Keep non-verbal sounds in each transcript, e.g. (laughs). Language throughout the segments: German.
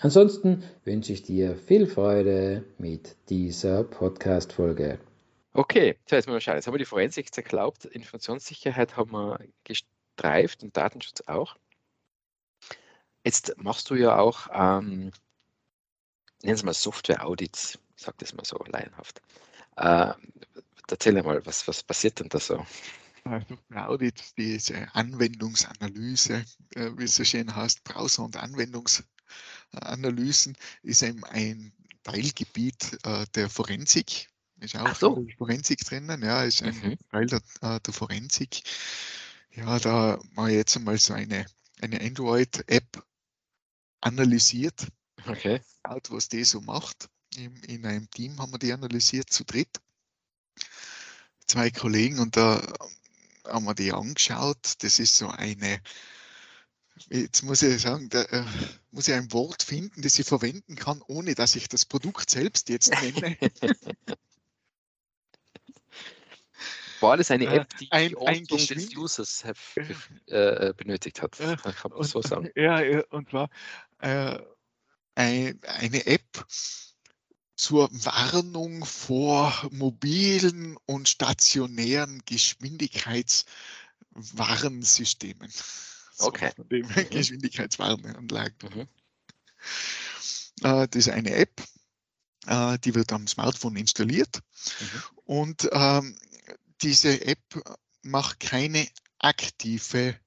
Ansonsten wünsche ich dir viel Freude mit dieser Podcast-Folge. Okay, jetzt mal schauen. Jetzt haben wir die Forensik zerklaubt, Informationssicherheit haben wir gestreift und Datenschutz auch. Jetzt machst du ja auch, ähm, nennen Sie mal Software-Audits, ich sage das mal so laienhaft. Äh, erzähl mal, was, was passiert denn da so? Audit, diese Anwendungsanalyse, äh, wie es so schön heißt, Browser- und Anwendungsanalysen, ist eben ein Teilgebiet äh, der Forensik. Ist auch so. Forensik drinnen, ja, ist ein mhm. Teil der, äh, der, Forensik. Ja, da mal jetzt einmal so eine, eine Android-App analysiert. Okay. Schaut, was die so macht. In, in einem Team haben wir die analysiert zu dritt. Zwei Kollegen und da haben wir die angeschaut. Das ist so eine, jetzt muss ich sagen, da äh, muss ich ein Wort finden, das ich verwenden kann, ohne dass ich das Produkt selbst jetzt nenne. (laughs) War das eine äh, App, die ein, die Ordnung des Users äh, benötigt hat? Äh, kann man so sagen. (laughs) Ja, und zwar äh, eine App, zur Warnung vor mobilen und stationären Geschwindigkeitswarnsystemen. (laughs) Okay. So, mhm. Geschwindigkeitswarnanlagen. Mhm. Äh, das ist eine App, äh, die wird am Smartphone installiert mhm. und ähm, diese App macht keine aktive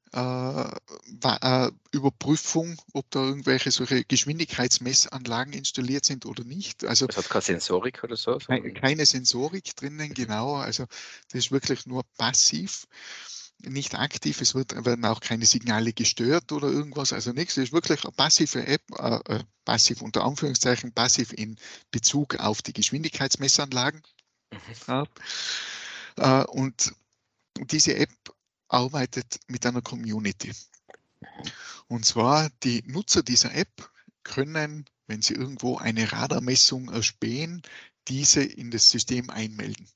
Überprüfung, ob da irgendwelche solche Geschwindigkeitsmessanlagen installiert sind oder nicht. Also es hat keine Sensorik oder so? Keine, keine Sensorik drinnen, genau. Also das ist wirklich nur passiv, nicht aktiv. Es wird, werden auch keine Signale gestört oder irgendwas, also nichts. Es ist wirklich eine passive App, äh, äh, passiv unter Anführungszeichen, passiv in Bezug auf die Geschwindigkeitsmessanlagen. Mhm. Äh, und diese App arbeitet mit einer Community. Und zwar die Nutzer dieser App können, wenn sie irgendwo eine Radarmessung erspähen, diese in das System einmelden.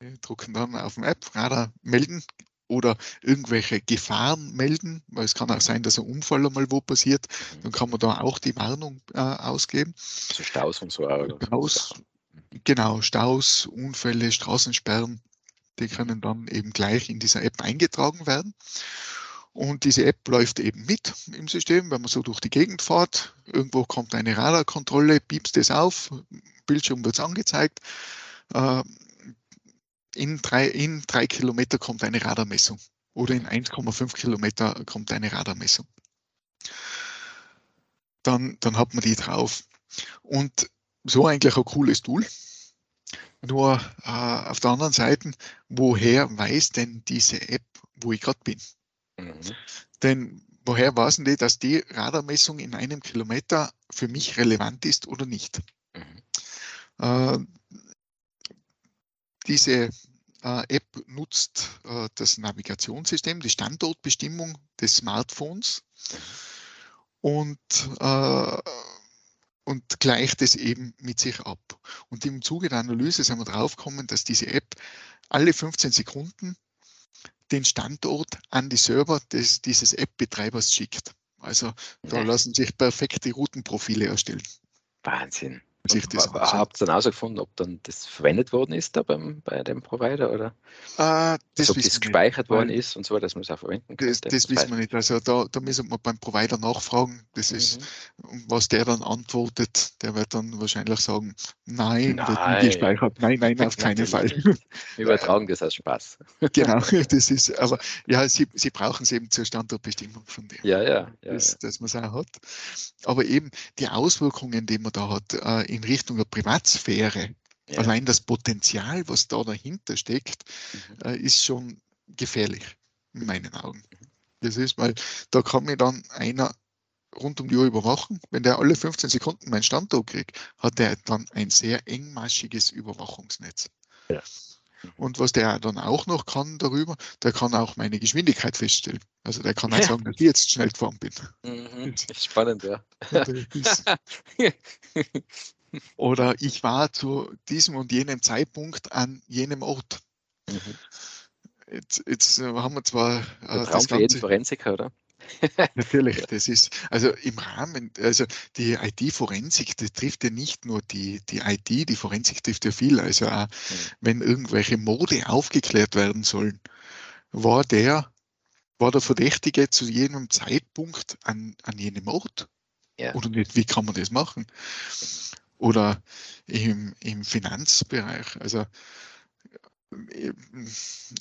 Wir drucken dann auf dem App Radar melden oder irgendwelche Gefahren melden, weil es kann auch sein, dass ein Unfall einmal wo passiert, dann kann man da auch die Warnung äh, ausgeben. So Staus und so. Staus, genau, Staus, Unfälle, Straßensperren, die können dann eben gleich in dieser App eingetragen werden. Und diese App läuft eben mit im System, wenn man so durch die Gegend fährt. Irgendwo kommt eine Radarkontrolle, piepst es auf, Bildschirm wird es angezeigt. Äh, in drei, in drei Kilometer kommt eine Radarmessung oder in 1,5 Kilometer kommt eine Radarmessung. Dann, dann hat man die drauf. Und so eigentlich ein cooles Tool. Nur äh, auf der anderen Seite, woher weiß denn diese App, wo ich gerade bin? Mhm. Denn woher weiß denn die, dass die Radarmessung in einem Kilometer für mich relevant ist oder nicht? Mhm. Äh, diese äh, App nutzt äh, das Navigationssystem, die Standortbestimmung des Smartphones mhm. und äh, und gleicht es eben mit sich ab. Und im Zuge der Analyse sind wir draufgekommen, dass diese App alle 15 Sekunden den Standort an die Server des, dieses App-Betreibers schickt. Also da lassen sich perfekte Routenprofile erstellen. Wahnsinn sich das Habt ihr dann herausgefunden, ob dann das verwendet worden ist da beim, bei dem Provider oder äh, das also, ob das gespeichert worden ist und so, dass man es auch verwenden kann? Das, das wissen wir nicht. Also da, da müssen wir beim Provider nachfragen. Das mhm. ist, was der dann antwortet, der wird dann wahrscheinlich sagen, nein, nein. wird nicht gespeichert. Nein, nein, auf keinen Fall. Wir (laughs) übertragen das als Spaß. genau, (laughs) das ist, aber ja, sie, sie brauchen es eben zur Standortbestimmung von dem. Ja, ja. ja, das, ja. Dass man es auch hat. Aber eben die Auswirkungen, die man da hat, äh, in Richtung der Privatsphäre, ja. allein das Potenzial, was da dahinter steckt, mhm. äh, ist schon gefährlich in meinen Augen. Das ist, weil da kann mir dann einer rund um die Uhr überwachen. Wenn der alle 15 Sekunden meinen Standort kriegt, hat er dann ein sehr engmaschiges Überwachungsnetz. Ja. Und was der dann auch noch kann darüber, der kann auch meine Geschwindigkeit feststellen. Also der kann auch ja. sagen, dass ich jetzt schnell gefahren bin. Mhm. Spannend, ja. (laughs) Oder ich war zu diesem und jenem Zeitpunkt an jenem Ort. Mhm. Jetzt, jetzt, äh, haben wir zwar äh, das Ganze, Forensiker, oder? Natürlich, das ist, also im Rahmen, also die IT-Forensik, das trifft ja nicht nur die, die IT, die Forensik trifft ja viel. Also auch, mhm. wenn irgendwelche Mode aufgeklärt werden sollen, war der, war der Verdächtige zu jedem Zeitpunkt an, an jenem Ort? Ja. Oder nicht, wie kann man das machen? Oder im, im Finanzbereich, also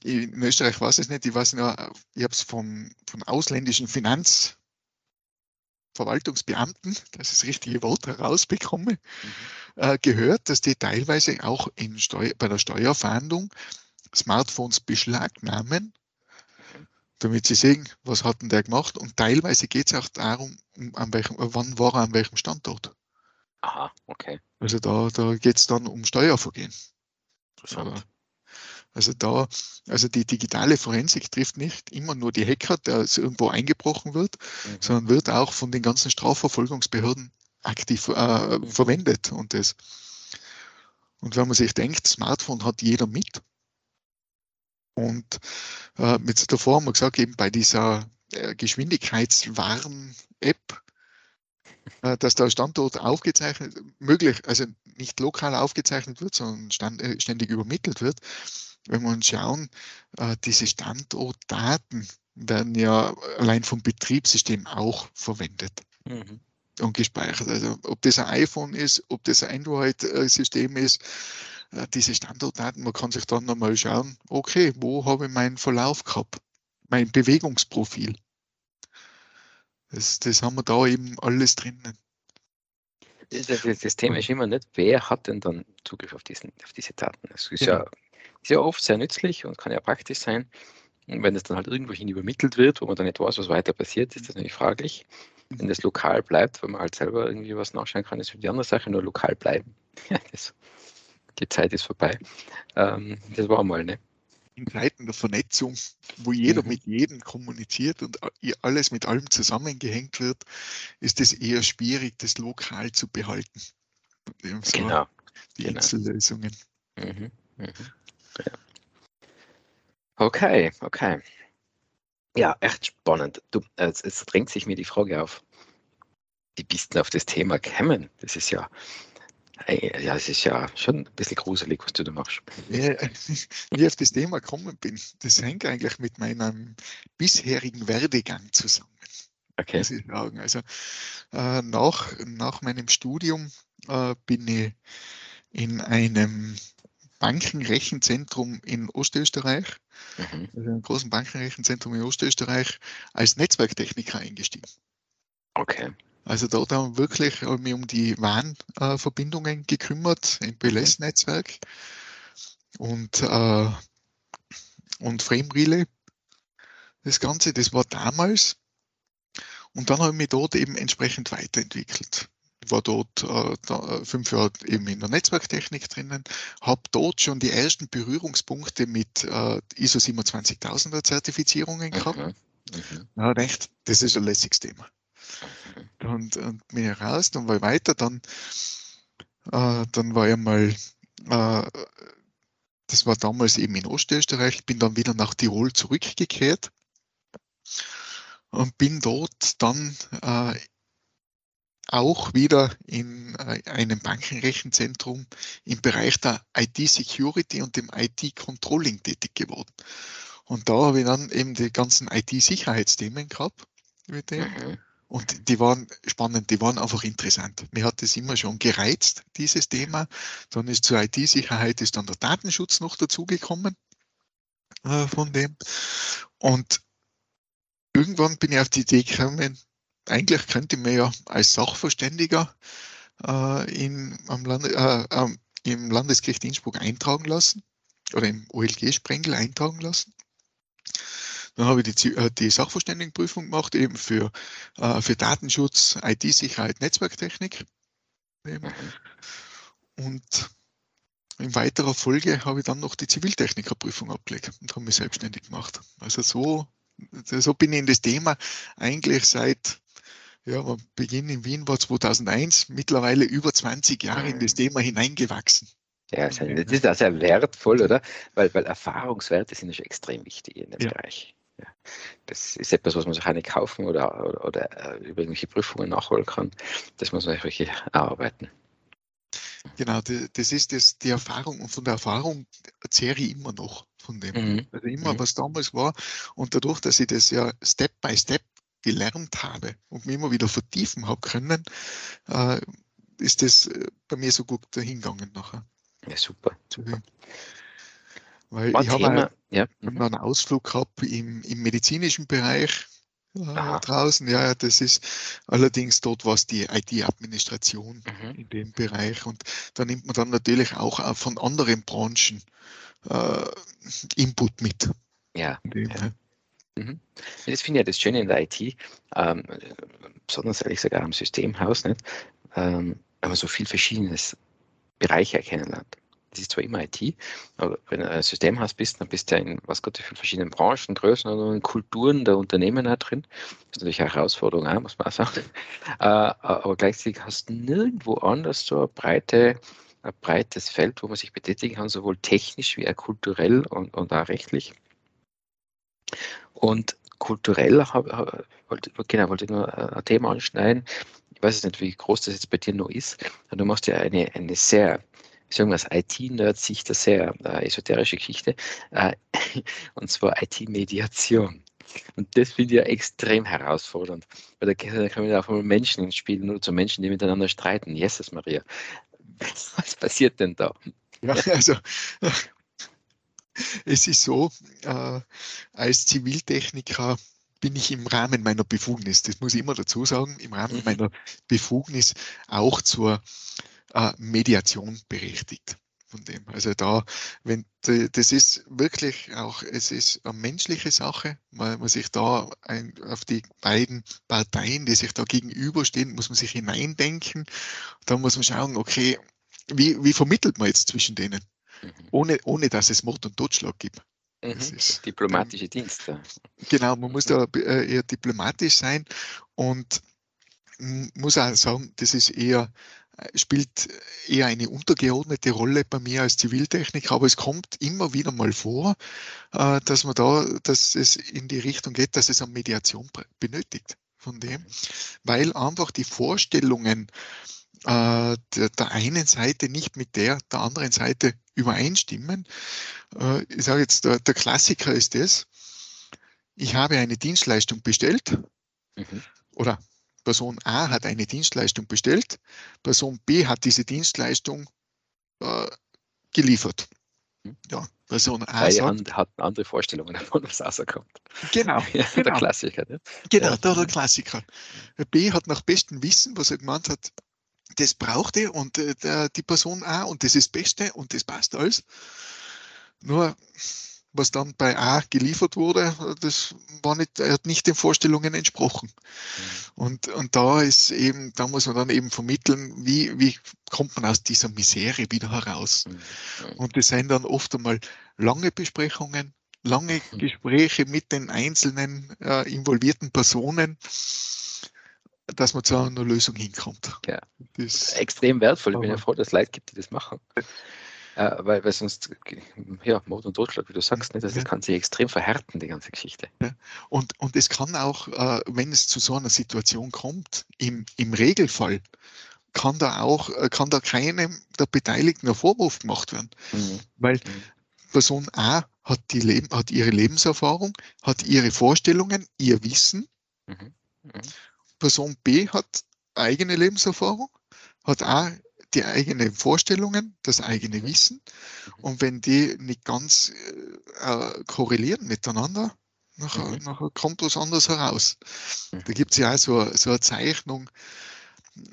in Österreich weiß ich es nicht, ich weiß nur, ich habe es von, von ausländischen Finanzverwaltungsbeamten, das ist das richtige Wort herausbekomme, mhm. äh, gehört, dass die teilweise auch in Steu bei der Steuerfahndung Smartphones beschlagnahmen, damit sie sehen, was hat denn der gemacht. Und teilweise geht es auch darum, an welchem, wann war er an welchem Standort. Aha, okay. Also da, da geht es dann um Steuervergehen. Interessant. Also da, also die digitale Forensik trifft nicht immer nur die Hacker, der irgendwo eingebrochen wird, mhm. sondern wird auch von den ganzen Strafverfolgungsbehörden aktiv äh, mhm. verwendet. Und, das, und wenn man sich denkt, Smartphone hat jeder mit. Und äh, mit davor haben wir gesagt, eben bei dieser äh, Geschwindigkeitswarn-App, dass der Standort aufgezeichnet, möglich, also nicht lokal aufgezeichnet wird, sondern stand, äh, ständig übermittelt wird wenn wir uns schauen, äh, diese Standortdaten werden ja allein vom Betriebssystem auch verwendet. Mhm. Und gespeichert. Also ob das ein iPhone ist, ob das ein Android-System ist, äh, diese Standortdaten, man kann sich dann nochmal schauen, okay, wo habe ich meinen Verlauf gehabt, mein Bewegungsprofil. Das, das haben wir da eben alles drinnen. Das, das, Thema ist immer nicht, wer hat denn dann Zugriff auf, diesen, auf diese Daten? Es ist ja, ja sehr oft sehr nützlich und kann ja praktisch sein. Und wenn es dann halt irgendwohin übermittelt wird, wo man dann nicht weiß, was weiter passiert, ist das natürlich fraglich. Wenn das lokal bleibt, wenn man halt selber irgendwie was nachschauen kann, ist die andere Sache, nur lokal bleiben. (laughs) das, die Zeit ist vorbei. Ähm, das war mal, ne? In Zeiten der Vernetzung, wo jeder mhm. mit jedem kommuniziert und alles mit allem zusammengehängt wird, ist es eher schwierig, das lokal zu behalten. So genau. Die genau. Insellösungen. Mhm. Mhm. Okay, okay. Ja, echt spannend. Du, es, es drängt sich mir die Frage auf, wie bist du auf das Thema gekommen? Das ist ja, ja, es ist ja schon ein bisschen gruselig, was du da machst. Ja, (laughs) wie ich auf das Thema gekommen bin, das hängt eigentlich mit meinem bisherigen Werdegang zusammen. Okay. Muss ich sagen. Also äh, nach, nach meinem Studium äh, bin ich in einem Bankenrechenzentrum in Ostösterreich, mhm. also einem großen Bankenrechenzentrum in Ostösterreich, als Netzwerktechniker eingestiegen. Okay. Also dort haben wir wirklich mich um die WAN-Verbindungen gekümmert, MPLS-Netzwerk und, äh, und Frame Relay. Das Ganze, das war damals. Und dann habe ich mich dort eben entsprechend weiterentwickelt war dort äh, da, fünf Jahre eben in der Netzwerktechnik drinnen, habe dort schon die ersten Berührungspunkte mit äh, ISO 27000er Zertifizierungen gehabt. Mhm. Ja, recht, das ist ein lässiges Thema. Und, und bin ich raus, dann war ich weiter, dann, äh, dann war ich mal, äh, das war damals eben in Ostösterreich, bin dann wieder nach Tirol zurückgekehrt und bin dort dann äh, auch wieder in äh, einem Bankenrechenzentrum im Bereich der IT-Security und dem IT-Controlling tätig geworden. Und da habe ich dann eben die ganzen IT-Sicherheitsthemen gehabt mit dem. Mhm. Und die waren spannend, die waren einfach interessant. Mir hat das immer schon gereizt, dieses Thema. Dann ist zur IT-Sicherheit ist dann der Datenschutz noch dazugekommen äh, von dem. Und irgendwann bin ich auf die Idee gekommen, eigentlich könnte man ja als Sachverständiger äh, in, am Lande, äh, äh, im Landesgericht Innsbruck eintragen lassen oder im OLG-Sprengel eintragen lassen. Dann habe ich die, äh, die Sachverständigenprüfung gemacht, eben für, äh, für Datenschutz, IT-Sicherheit, Netzwerktechnik. Eben. Und in weiterer Folge habe ich dann noch die Ziviltechnikerprüfung abgelegt und habe mich selbstständig gemacht. Also so, so bin ich in das Thema eigentlich seit ja, Beginn in Wien war 2001, mittlerweile über 20 Jahre in das Thema hineingewachsen. Ja, das ist auch sehr wertvoll, oder? Weil, weil Erfahrungswerte sind ja schon extrem wichtig in dem ja. Bereich. Das ist etwas, was man sich auch nicht kaufen oder, oder, oder äh, über irgendwelche Prüfungen nachholen kann. Das muss man wirklich erarbeiten. Genau, das ist das, die Erfahrung und von der Erfahrung zehre ich immer noch von dem. Mhm. Also immer, mhm. was damals war. Und dadurch, dass ich das ja Step by Step gelernt habe und mich immer wieder vertiefen habe können, äh, ist das äh, bei mir so gut dahingegangen nachher. Ja, super, super. Weil ich habe halt ja. mhm. einen Ausflug gehabt im, im medizinischen Bereich äh, draußen. Ja, das ist allerdings dort was die IT-Administration mhm. in dem Bereich. Und da nimmt man dann natürlich auch von anderen Branchen äh, Input mit. Ja. Dem, ja. Mhm. Das finde ich ja das Schöne in der IT, ähm, besonders ehrlich sogar am Systemhaus, nicht? Ähm, wenn man so viel verschiedenes Bereiche kennenlernt. Das ist zwar immer IT, aber wenn du ein Systemhaus bist, dann bist du ja in was Gott für verschiedenen Branchen, Größen und Kulturen der Unternehmen auch drin. Das ist natürlich eine Herausforderung auch, muss man auch sagen. (laughs) Äh, aber gleichzeitig hast du nirgendwo anders so eine breite, ein breites Feld, wo man sich betätigen kann, sowohl technisch wie auch kulturell und, und auch rechtlich. Und kulturell hab, wollte, genau, wollte ich nur ein Thema anschneiden. Ich weiß nicht, wie groß das jetzt bei dir noch ist. Du machst ja eine, eine sehr, wie sagen wir es, IT-Nerd-Sicht, eine sehr äh, esoterische Geschichte, äh, (laughs) und zwar IT-Mediation. Und das finde ich ja extrem herausfordernd, weil da, da kommen ja auch mal Menschen ins Spiel, nur zu Menschen, die miteinander streiten. Jesus Maria, (laughs) was passiert denn da? Ja, also (laughs) es ist so, äh, als Ziviltechniker bin ich im Rahmen meiner Befugnis, das muss ich immer dazu sagen, im Rahmen mhm. meiner Befugnis auch zur äh, Mediation berechtigt. Von dem. Also da, wenn das ist wirklich auch, es ist eine menschliche Sache, weil man sich da ein, auf die beiden Parteien, die sich da gegenüberstehen, muss man sich hineindenken. Da muss man schauen, okay, wie, wie vermittelt man jetzt zwischen denen? Mhm. ohne, ohne dass es Mord und Totschlag gibt. Mhm. Ist, Diplomatische Dienste. Genau, man muss da äh, eher diplomatisch sein und muss auch sagen, das ist eher spielt eher eine untergeordnete Rolle bei mir als Ziviltechniker, aber es kommt immer wieder mal vor, äh, dass man da, dass es in die Richtung geht, dass es eine Mediation benötigt von dem, weil einfach die Vorstellungen äh, der, der, einen Seite nicht mit der der anderen Seite übereinstimmen. Äh, ich sage jetzt, der, der, Klassiker ist das, ich habe eine Dienstleistung bestellt mhm. oder Person A hat eine Dienstleistung bestellt, Person B hat diese Dienstleistung äh, geliefert. Mhm. Ja, Person A sagt, hat andere Vorstellungen (laughs) davon, was rauskommt. Genau, (laughs) ja, genau. Der Klassiker. Ne? Genau, ja. der, der Klassiker. B hat nach bestem Wissen, was er gemeint hat, das braucht er und äh, die Person auch und das ist das Beste und das passt alles. Nur was dann bei A geliefert wurde, das war nicht, hat nicht den Vorstellungen entsprochen. Mhm. Und, und da ist eben, da muss man dann eben vermitteln, wie, wie kommt man aus dieser Misere wieder heraus. Mhm. Und das sind dann oft einmal lange Besprechungen, lange mhm. Gespräche mit den einzelnen äh, involvierten Personen dass man zu einer Lösung hinkommt. Ja. Das Extrem wertvoll. Ich bin ja froh, dass es Leute gibt, die das machen. Äh, weil, weil sonst, ja, Mord und Totschlag, wie du sagst, nicht, das ja. kann sich extrem verhärten, die ganze Geschichte. Und, und es kann auch, äh, wenn es zu so einer Situation kommt, im, im Regelfall, kann da auch, äh, kann da keinem der Beteiligten ein Vorwurf gemacht werden. Mhm. Weil mhm. Person A hat, die Leben, hat ihre Lebenserfahrung, hat ihre Vorstellungen, ihr Wissen. Mhm. Mhm. Person B hat eigene Lebenserfahrung, hat auch die eigenen Vorstellungen, das eigene Wissen. Und wenn die nicht ganz äh, korrelieren miteinander, nachher, mhm. nachher, kommt was anderes heraus. Da mhm. gibt es ja auch so, so eine Zeichnung,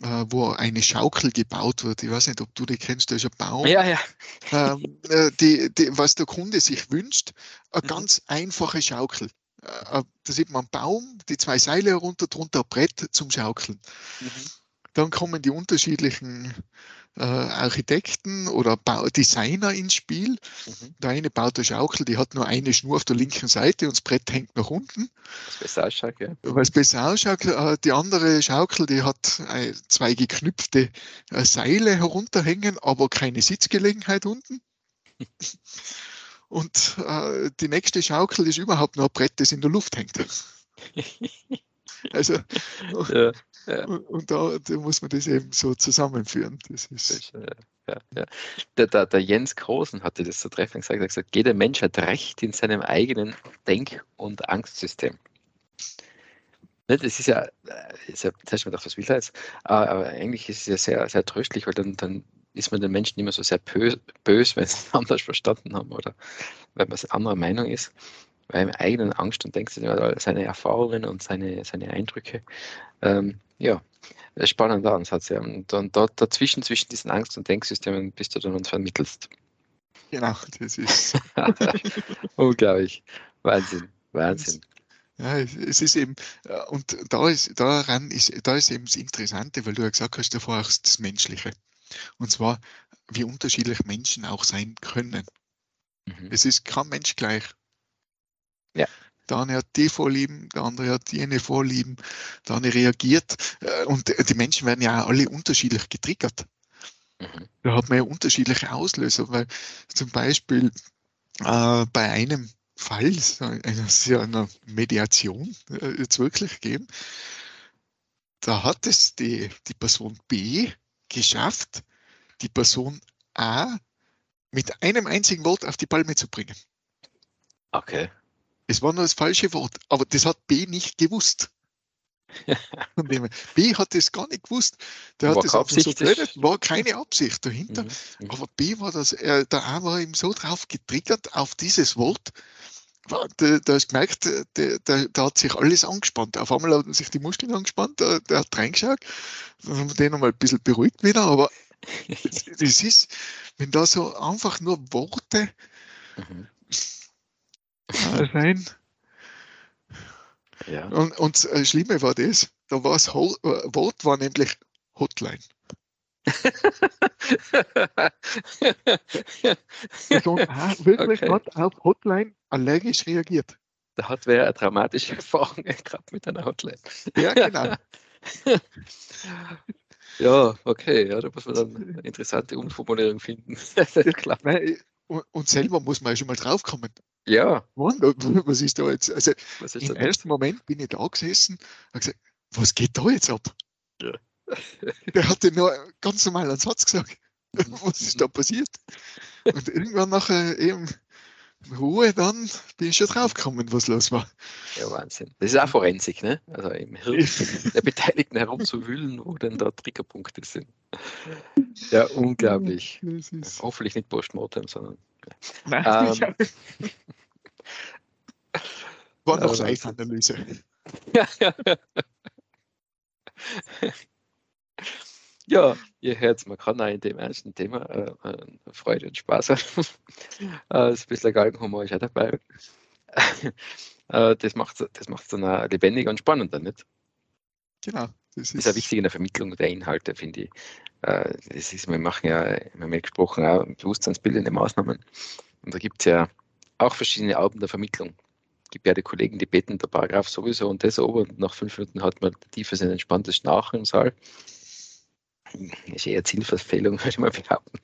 äh, wo eine Schaukel gebaut wird. Ich weiß nicht, ob du die kennst, da ist ein Baum. Ja, ja. Ähm, äh, die, die, was der Kunde sich wünscht, eine mhm. ganz einfache Schaukel äh, da sieht man einen Baum, die zwei Seile herunter, drunter ein Brett zum Schaukeln. Mhm. Dann kommen die unterschiedlichen äh, Architekten oder Bau Designer ins Spiel. Mhm. Der eine baut eine Schaukel, die hat nur eine Schnur auf der linken Seite und das Brett hängt nach unten. Besser ausschaut, ja. Weil es besser ausschaut. Äh, die andere Schaukel, die hat äh, zwei geknüpfte äh, Seile herunterhängen, aber keine Sitzgelegenheit unten. (laughs) und äh, die nächste Schaukel ist überhaupt noch ein Brett, das in der Luft hängt. (laughs) Also, ja. Ja. Und da, da, muss man das eben so zusammenführen. Das ist ja, ja. Der, der, der, Jens Großen hatte das so treffend gesagt. Er hat gesagt, jeder Mensch hat Recht in seinem eigenen Denk- und Angstsystem. Ne, das ist ja, äh, ist ja das heißt, man gedacht, was will er jetzt? Aber eigentlich ist es ja sehr, sehr tröstlich, weil dann, dann ist man den Menschen immer so sehr böse, böse (laughs) wenn sie es anders verstanden haben oder wenn man anderer Meinung ist weil im eigenen Angst und denkst seine Erfahrungen und seine, seine Eindrücke. Ähm, ja, spannender Ansatz. Ja. Und, und dort dazwischen, zwischen diesen Angst- und Denksystemen bist du dann und vermittelst. Genau, das ist. (laughs) Unglaublich. Wahnsinn, Wahnsinn. Ja, es ist eben, äh, und da ist, daran ist, da ist eben das Interessante, weil du ja gesagt hast, davor auch das Menschliche. Und zwar, wie unterschiedlich Menschen auch sein können. Mhm. Es ist kein Mensch gleich. Ja. Der eine hat die Vorlieben, der andere hat jene Vorlieben, der eine reagiert. Äh, und die Menschen werden ja alle unterschiedlich getriggert. Mhm. Da hat man ja unterschiedliche Auslöser, weil zum Beispiel äh, bei einem Fall, es ja eine Mediation äh, jetzt wirklich gegeben, da hat es die, die Person B geschafft, die Person A mit einem einzigen Wort auf die Palme zu bringen. Okay. Es war nur das falsche Wort, aber das hat B nicht gewusst. (laughs) B hat das gar nicht gewusst. Der war hat das einfach so geredet, war keine Absicht dahinter. Mhm, mhm. Aber B war das, äh, der A war ihm so drauf getriggert auf dieses Wort. Da, da hast gemerkt, der, der, hat sich alles angespannt. Auf einmal hat sich die Muskeln angespannt, der, der hat reingeschaut, dann haben wir den nochmal ein bisschen beruhigt wieder, aber (laughs) das ist, wenn da so einfach nur Worte mhm sein. Ja. Und, und das Schlimme war das, da war das äh, Wort war nämlich Hotline. (laughs) Person A wirklich okay. hat auf Hotline allergisch reagiert. Da hat wer eine traumatische Erfahrung (laughs) gehabt mit einer Hotline. Ja, genau. (laughs) ja, okay, ja, da muss man dann eine interessante Umformulierung finden. Klar. Und selber muss man ja schon mal draufkommen. Ja. was ist da jetzt? Also im ersten Moment bin ich da gesessen und gesagt, was geht da jetzt ab? Ja. (laughs) Der hatte nur ganz normal einen Satz gesagt. (laughs) was ist da passiert? Und irgendwann nachher eben Ruhe, dann bin ich schon draufgekommen, was los war. Ja, Wahnsinn. Das ist auch Forensik, ne? Also im Hirn der Beteiligten herumzuwühlen, wo denn da Triggerpunkte sind. Ja, unglaublich. Hoffentlich nicht Postmortem, sondern. Nein, ähm, war noch Live-Analyse. ja, ihr hört, man kann auch in dem ersten Thema äh, äh Freude und Spaß haben. (laughs) äh, ist ein bisschen Galgenhumor ist auch dabei. äh, das macht es das dann auch lebendiger und spannender, nicht? Genau. Das ist, das ist auch wichtig in der Vermittlung der Inhalte, finde ich. Äh, das ist, wir machen ja, wir haben ja gesprochen, auch bewusstseinsbildende Maßnahmen. Und da gibt es ja auch verschiedene Arten der Vermittlung. Es gibt ja die Kollegen, die beten der Paragraph sowieso und das oben und nach fünf Minuten hat man tiefes, ein entspanntes Schnarchen im Saal. Ist eher Zielverfehlung, (laughs) würde ich mal behaupten.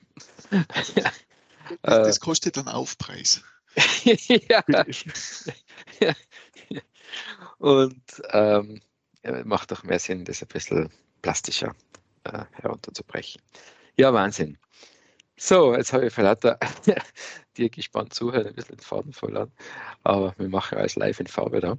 Das, das kostet dann Aufpreis. (laughs) ja. (laughs) Und ähm, macht auch mehr Sinn, das ein bisschen plastischer äh, herunterzubrechen. Ja, Wahnsinn. So, jetzt habe ich lauter (laughs) dir gespannt zuhören, ein bisschen den Faden verloren. Aber wir machen alles live in Farbe da.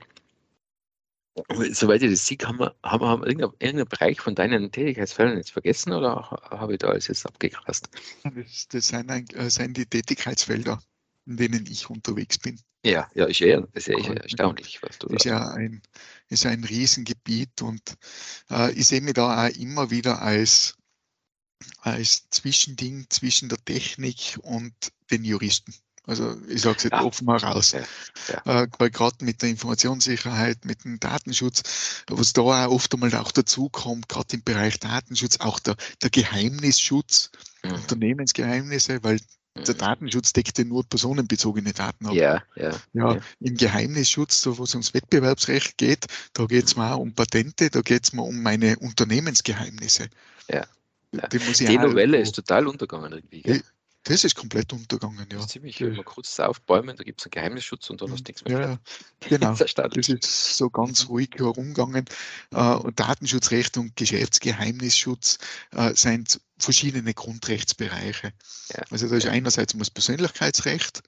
Soweit ich das sehe, haben wir, haben wir irgendeinen, irgendeinen Bereich von deinen Tätigkeitsfeldern jetzt vergessen oder habe ich da alles jetzt abgegrast? Das, das sind, ein, äh, sind, die Tätigkeitsfelder, in denen ich unterwegs bin. Ja, ja, ist eher, ist eher erstaunlich, was du ist ja ein, ist ein Riesengebiet und äh, ich sehe mich da auch immer wieder als als Zwischending zwischen der Technik und den Juristen. Also ich sage es jetzt Ja. offen heraus. Ja, ja. Äh, weil gerade mit der Informationssicherheit, mit dem Datenschutz, was da auch oft einmal auch dazu kommt, gerade im Bereich Datenschutz, auch der, der Geheimnisschutz, Mhm. Unternehmensgeheimnisse, weil der Datenschutz deckt ja nur personenbezogene Daten ab. Ja, ja. Ja, Ja. im Geheimnisschutz, so wo es ums Wettbewerbsrecht geht, da geht es auch um Patente, da geht es mir um meine Unternehmensgeheimnisse. Ja, ja. Die, Die Novelle ist total untergegangen irgendwie. Gell? Das ist komplett untergegangen, ja. Das ist ziemlich, man kurz aufbäumen, da gibt es einen Geheimnisschutz und dann hast du nichts mehr. Ja, genau. (laughs) Das ist erstaunlich. Das ist so ganz Mhm. ruhig herumgegangen. Äh, und Datenschutzrecht und Geschäftsgeheimnisschutz äh, sind verschiedene Grundrechtsbereiche. Ja. Also da ist einerseits um das Persönlichkeitsrecht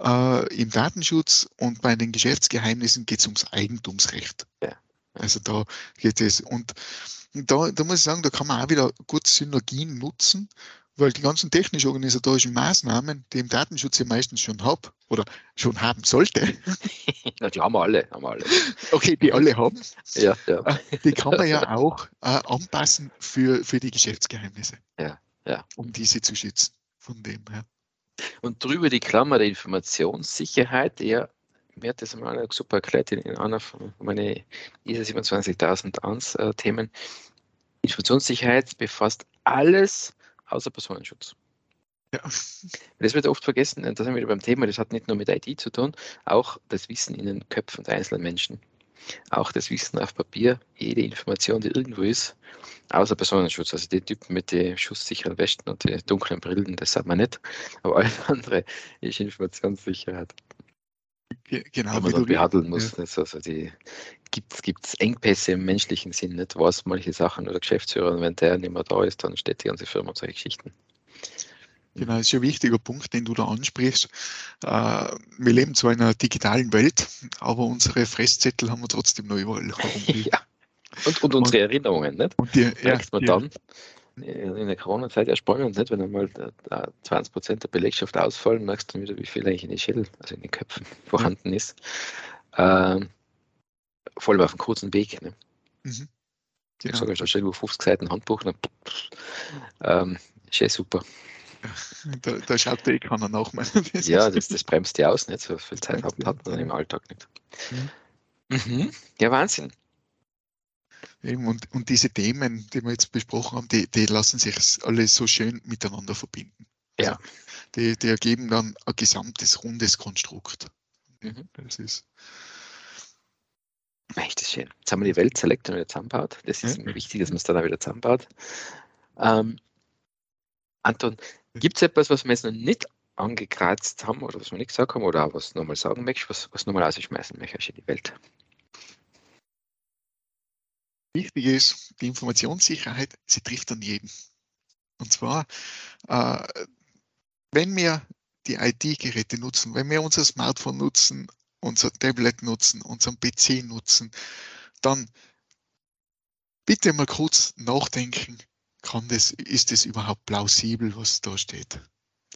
äh, im Datenschutz und bei den Geschäftsgeheimnissen geht es ums Eigentumsrecht. Ja. Also da geht es. Und da, da muss ich sagen, da kann man auch wieder gut Synergien nutzen, weil die ganzen technisch-organisatorischen Maßnahmen, die im Datenschutz ja meistens schon habe oder schon haben sollte, (laughs) Na, die haben wir alle, haben wir alle. okay, die alle haben, Ja, ja. äh, die kann man ja auch äh, anpassen für, für die Geschäftsgeheimnisse. Ja, ja. Um diese zu schützen. Von dem her. Und drüber die Klammer der Informationssicherheit, ja, mir hat das mal super erklärt in, in einer von meinen ISO 27001 äh, Themen. Informationssicherheit befasst alles außer Personenschutz. Ja. Das wird oft vergessen, und da sind wir wieder beim Thema, das hat nicht nur mit IT zu tun, auch das Wissen in den Köpfen der einzelnen Menschen. Auch das Wissen auf Papier, jede Information, die irgendwo ist, außer Personenschutz. Also die Typen mit den schusssicheren Westen und den dunklen Brillen, das sagt man nicht. Aber (laughs) alles andere ist Informationssicherheit, Genau, man dann behandeln muss. Also, also die gibt es Engpässe im menschlichen Sinn, nicht was manche Sachen oder Geschäftsführer, und wenn der nicht mehr da ist, dann steht die ganze Firma und solche Geschichten. genau, das ist ein wichtiger Punkt, den du da ansprichst. Äh, wir leben zwar in einer digitalen Welt, aber unsere Fresszettel haben wir trotzdem noch überall. (laughs) Ja. Und, und unsere Erinnerungen, nicht? Und die, ja, man die, dann in der Corona-Zeit ja spannend, nicht? wenn einmal da- da 20 Prozent der Belegschaft ausfallen, merkst du wieder, wie viel eigentlich in den Schädel, also in den Köpfen vorhanden ist. Ähm, vor allem auf einem kurzen Weg. Ne? Mhm. Ich Genau. sage, da steht über 50 Seiten Handbuch. Dann, ähm, ist ja super. Da, da schaut eh keiner nach. (laughs) Ja, das, das bremst die aus, nicht? So viel Zeit hat, hat man im Alltag nicht. Mhm. Ja, Wahnsinn. Eben, und, und diese Themen, die wir jetzt besprochen haben, die, die lassen sich alle so schön miteinander verbinden. Also, Ja. Die, die ergeben dann ein gesamtes, rundes Konstrukt. Mhm. Das ist, Echt, ist schön. Jetzt haben wir die Welt select und wieder zusammengebaut. Das ist mir wichtig, dass man es dann auch wieder zusammenbaut. Ähm, Anton, gibt es etwas, was wir jetzt noch nicht angekratzt haben oder was wir nicht gesagt haben oder auch was nochmal sagen möchtest, was, was nochmal ausschmeißen möchtest in die Welt? Wichtig ist, die Informationssicherheit, sie trifft an jeden. Und zwar, äh, wenn wir die IT-Geräte nutzen, wenn wir unser Smartphone nutzen, unser Tablet nutzen, unseren PC nutzen, dann bitte mal kurz nachdenken, kann das, ist das überhaupt plausibel, was da steht?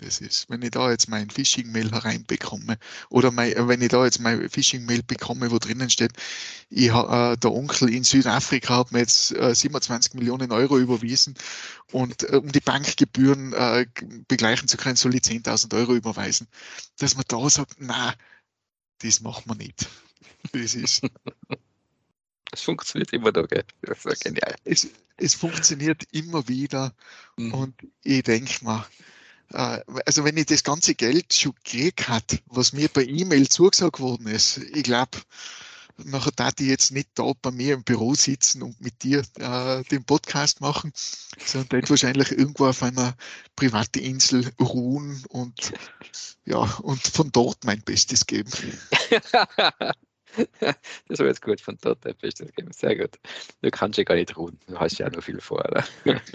Das ist, wenn ich da jetzt mein Phishing-Mail hereinbekomme oder mein, äh, wenn ich da jetzt mein Phishing-Mail bekomme, wo drinnen steht, ich, äh, der Onkel in Südafrika hat mir jetzt äh, 27 Millionen Euro überwiesen und äh, um die Bankgebühren äh, begleichen zu können, soll ich 10.000 Euro überweisen. Dass man da sagt, na, das machen wir nicht. Das ist, (laughs) Das funktioniert immer noch, gell? Das ist genial. es, es funktioniert immer wieder Mhm. und ich denke mal, also wenn ich das ganze Geld schon gekriegt hat, was mir per E-Mail zugesagt worden ist, ich glaube, nachher darf ich jetzt nicht da bei mir im Büro sitzen und mit dir äh, den Podcast machen, sondern werde wahrscheinlich irgendwo auf einer privaten Insel ruhen und ja, und von dort mein Bestes geben. (laughs) das war jetzt gut von dort, der Bestes geben. Sehr gut. Du kannst ja gar nicht ruhen. Du hast ja auch noch viel vor, oder? (laughs)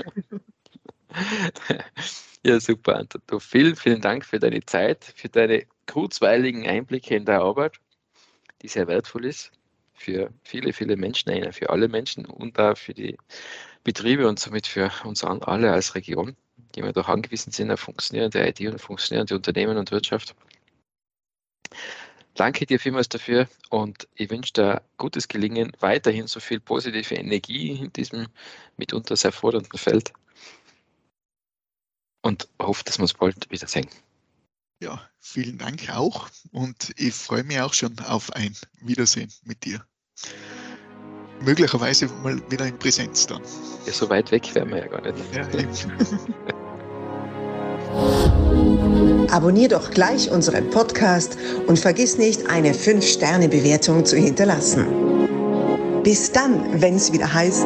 (laughs) ja, super, Anton. Vielen, vielen Dank für deine Zeit, für deine kurzweiligen Einblicke in deine Arbeit, die sehr wertvoll ist für viele, viele Menschen, für alle Menschen und auch für die Betriebe und somit für uns alle als Region, die wir doch angewiesen sind auf funktionierende IT und funktionierende Unternehmen und Wirtschaft. Danke dir vielmals dafür und ich wünsche dir gutes Gelingen, weiterhin so viel positive Energie in diesem mitunter sehr fordernden Feld und hoffe, dass wir uns bald wiedersehen. Ja, vielen Dank auch und ich freue mich auch schon auf ein Wiedersehen mit dir. Möglicherweise mal wieder in Präsenz dann. Ja, so weit weg wären wir ja gar nicht. Ja, (laughs) Abonnier doch gleich unseren Podcast und vergiss nicht, eine 5-Sterne-Bewertung zu hinterlassen. Bis dann, wenn es wieder heißt,